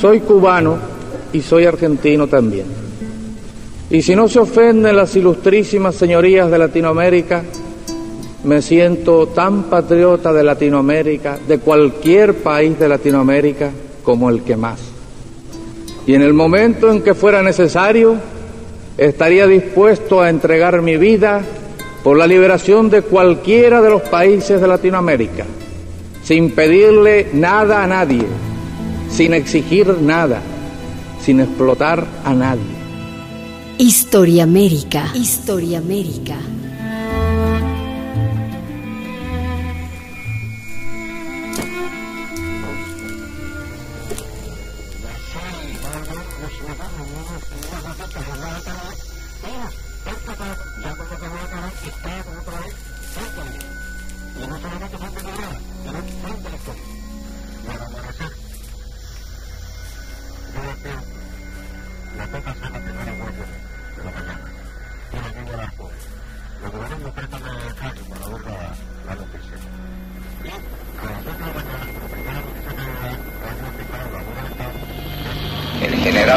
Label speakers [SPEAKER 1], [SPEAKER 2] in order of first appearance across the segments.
[SPEAKER 1] soy cubano y soy argentino también. Y si no se ofenden las ilustrísimas señorías de Latinoamérica, me siento tan patriota de Latinoamérica, de cualquier país de Latinoamérica, como el que más. Y en el momento en que fuera necesario, estaría dispuesto a entregar mi vida por la liberación de cualquiera de los países de Latinoamérica, sin pedirle nada a nadie, sin exigir nada, sin explotar a nadie.
[SPEAKER 2] Historia América. Historia América.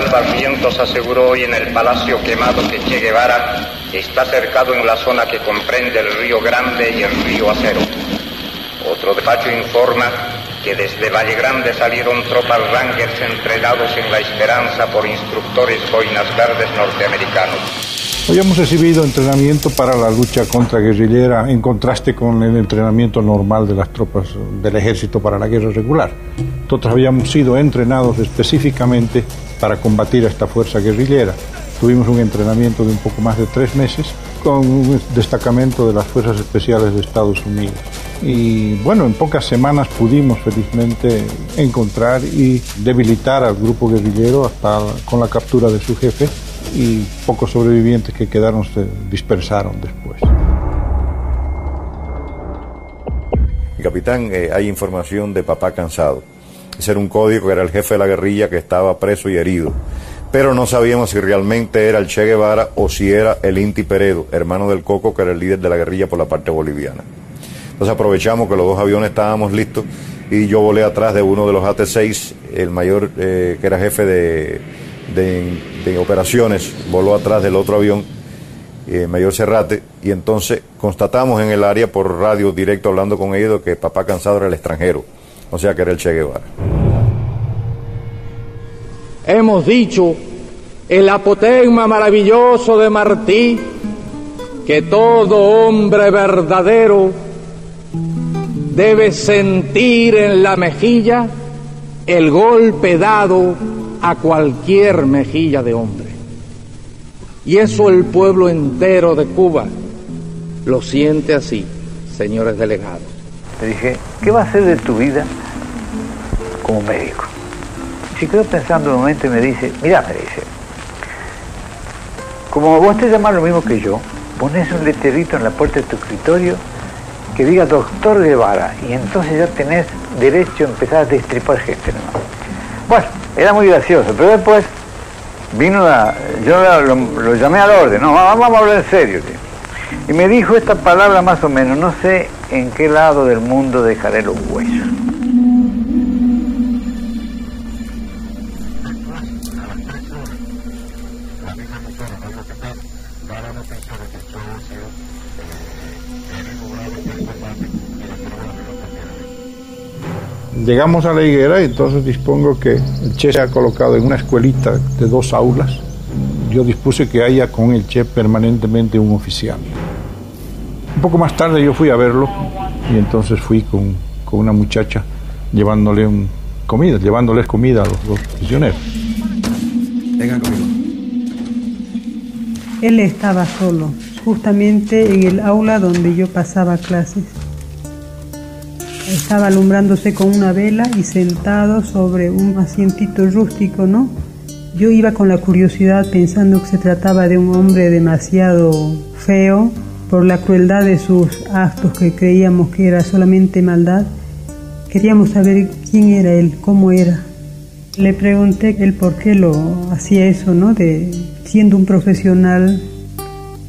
[SPEAKER 3] Barrientos aseguró hoy en el Palacio Quemado que Che Guevara está cercado en la zona que comprende el Río Grande y el Río Acero. Otro despacho informa que desde Valle Grande salieron tropas Rangers entrenados en la esperanza por instructores boinas verdes norteamericanos.
[SPEAKER 4] Hoy hemos recibido entrenamiento para la lucha contra guerrillera en contraste con el entrenamiento normal de las tropas del ejército para la guerra regular. Nosotros habíamos sido entrenados específicamente para combatir a esta fuerza guerrillera. Tuvimos un entrenamiento de un poco más de tres meses con un destacamento de las Fuerzas Especiales de Estados Unidos. Y bueno, en pocas semanas pudimos felizmente encontrar y debilitar al grupo guerrillero hasta con la captura de su jefe y pocos sobrevivientes que quedaron se dispersaron después.
[SPEAKER 5] Capitán, eh, hay información de papá cansado. Ese era un código que era el jefe de la guerrilla que estaba preso y herido. Pero no sabíamos si realmente era el Che Guevara o si era el Inti Peredo, hermano del Coco, que era el líder de la guerrilla por la parte boliviana. Entonces aprovechamos que los dos aviones estábamos listos y yo volé atrás de uno de los AT-6, el mayor eh, que era jefe de, de, operaciones, voló atrás del otro avión, eh, mayor Cerrate, y entonces constatamos en el área por radio directo hablando con ellos que papá cansado era el extranjero o sea que era el Che Guevara.
[SPEAKER 1] Hemos dicho el apotegma maravilloso de Martí, que todo hombre verdadero debe sentir en la mejilla el golpe dado a cualquier mejilla de hombre. Y eso el pueblo entero de Cuba lo siente así, señores delegados.
[SPEAKER 6] Le dije, ¿qué va a hacer de tu vida como médico? Si quedó pensando un momento y me dice, mira, me dice, como vos te llamas lo mismo que yo, pones un letrerito en la puerta de tu escritorio que diga doctor Guevara y entonces ya tenés derecho a empezar a destripar gente. Bueno, era muy gracioso, pero después vino la, yo lo, llamé al orden, no, vamos a hablar en serio. Y me dijo esta palabra más o menos, no sé en qué lado del mundo dejaré los huesos.
[SPEAKER 4] Llegamos a la higuera y entonces dispongo que el Che se ha colocado en una escuelita de dos aulas. Yo dispuse que haya con el Che permanentemente un oficial. Un poco más tarde yo fui a verlo y entonces fui con, una muchacha llevándole un, comida, llevándoles comida a los dos prisioneros.
[SPEAKER 7] Venga conmigo.
[SPEAKER 8] Él estaba solo, justamente en el aula donde yo pasaba clases. Estaba alumbrándose con una vela y sentado sobre un asientito rústico, ¿no? Yo iba con la curiosidad pensando que se trataba de un hombre demasiado feo por la crueldad de sus actos que creíamos que era solamente maldad, queríamos saber quién era él, cómo era. Le pregunté el por qué lo hacía eso, ¿no? De siendo un profesional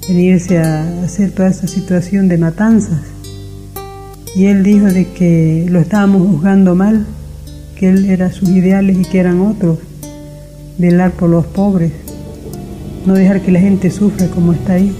[SPEAKER 8] venirse a hacer toda esa situación de matanzas. Y él dijo de que lo estábamos juzgando mal, que él era sus ideales y que eran otros. Velar por los pobres, no dejar que la gente sufra como está ahí.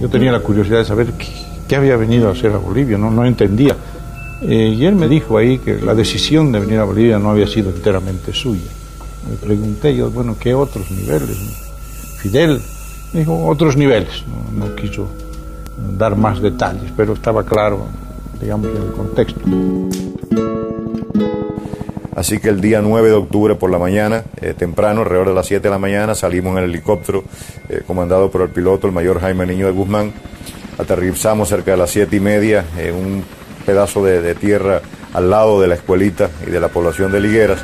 [SPEAKER 4] Yo tenía la curiosidad de saber qué, había venido a hacer a Bolivia, no, no entendía. Eh, y él me dijo ahí que la decisión de venir a Bolivia no había sido enteramente suya. Me pregunté yo, bueno, ¿qué otros niveles? Fidel me dijo, otros niveles. No, quiso dar más detalles, pero estaba claro, digamos, en el contexto.
[SPEAKER 5] Así que el día 9 de octubre por la mañana, eh, temprano, alrededor de las 7 de la mañana, salimos en el helicóptero eh, comandado por el piloto, el mayor Jaime Niño de Guzmán. Aterrizamos cerca de las 7 y media en un pedazo de, tierra al lado de la escuelita y de la población de Ligueras.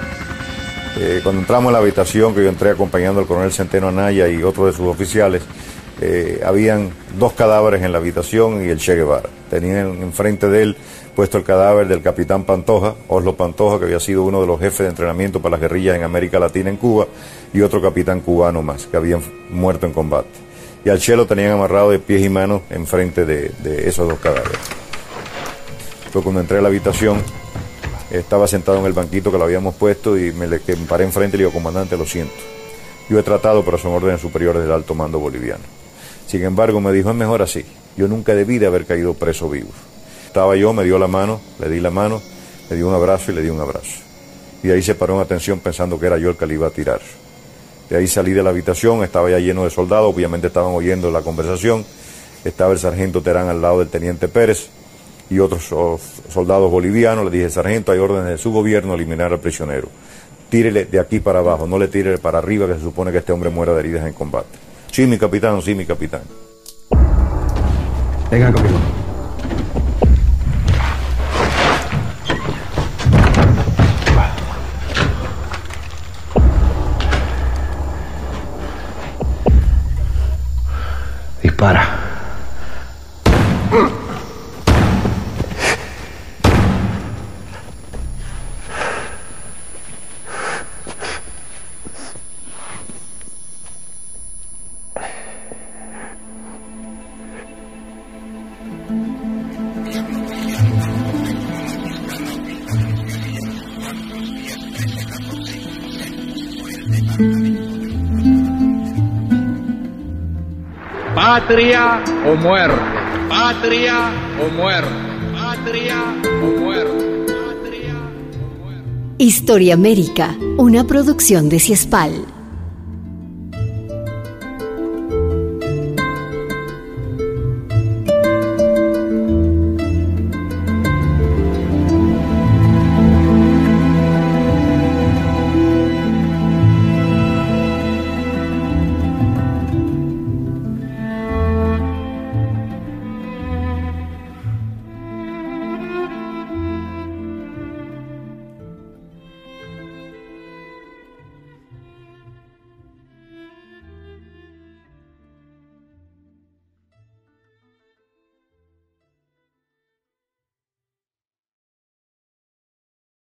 [SPEAKER 5] Eh, cuando entramos en la habitación, que yo entré acompañando al coronel Centeno Anaya y otro de sus oficiales, habían dos cadáveres en la habitación y el Che Guevara. Tenían enfrente de él puesto el cadáver del capitán Pantoja, Oslo Pantoja, que había sido uno de los jefes de entrenamiento para las guerrillas en América Latina en Cuba, y otro capitán cubano más, que habían muerto en combate. Y al Che lo tenían amarrado de pies y manos enfrente de, de esos dos cadáveres. Fue cuando entré a la habitación, estaba sentado en el banquito que lo habíamos puesto y me, le, me paré enfrente y le digo, comandante, lo siento. Yo he tratado, pero son órdenes superiores del alto mando boliviano. Sin embargo, me dijo, es mejor así. Yo nunca debí de haber caído preso vivo. Estaba yo, me dio la mano, le di la mano, le di un abrazo y le di un abrazo. Y ahí se paró en atención pensando que era yo el que le iba a tirar. De ahí salí de la habitación, estaba ya lleno de soldados, obviamente estaban oyendo la conversación. Estaba el sargento Terán al lado del teniente Pérez y otros soldados bolivianos. Le dije, sargento, hay órdenes de su gobierno eliminar al prisionero. Tírele de aquí para abajo, no le tire para arriba, que se supone que este hombre muera de heridas en combate. Sí, mi capitán, sí, mi capitán.
[SPEAKER 7] Venga conmigo. Dispara.
[SPEAKER 1] Patria o muerte, patria o muerte, patria o muerte.
[SPEAKER 2] Historia América, una producción de Ciespal.